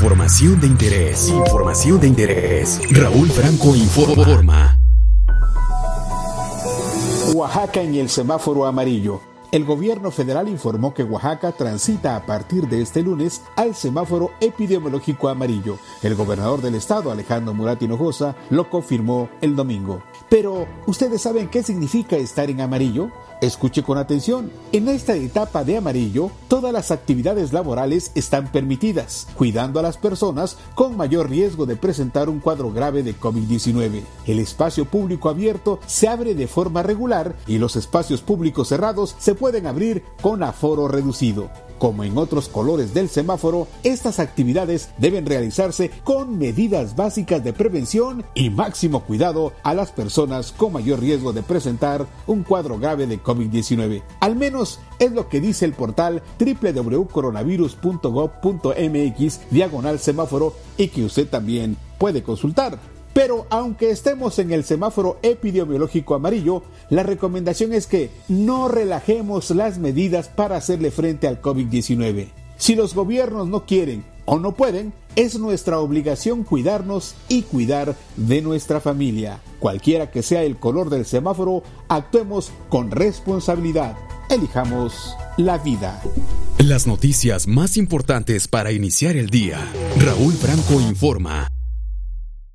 Información de interés. Información de interés. Raúl Franco informa. Oaxaca en el semáforo amarillo. El gobierno federal informó que Oaxaca transita a partir de este lunes al semáforo epidemiológico amarillo. El gobernador del estado, Alejandro Murat Hinojosa, lo confirmó el domingo. Pero, ¿ustedes saben qué significa estar en amarillo? Escuche con atención. En esta etapa de amarillo, todas las actividades laborales están permitidas, cuidando a las personas con mayor riesgo de presentar un cuadro grave de COVID-19. El espacio público abierto se abre de forma regular y los espacios públicos cerrados se pueden abrir con aforo reducido. Como en otros colores del semáforo, estas actividades deben realizarse con medidas básicas de prevención y máximo cuidado a las personas con mayor riesgo de presentar un cuadro grave de COVID-19. Al menos es lo que dice el portal www.coronavirus.gov.mx diagonal semáforo y que usted también puede consultar. Pero aunque estemos en el semáforo epidemiológico amarillo, la recomendación es que no relajemos las medidas para hacerle frente al COVID-19. Si los gobiernos no quieren o no pueden, es nuestra obligación cuidarnos y cuidar de nuestra familia. Cualquiera que sea el color del semáforo, actuemos con responsabilidad. Elijamos la vida. Las noticias más importantes para iniciar el día. Raúl Franco informa.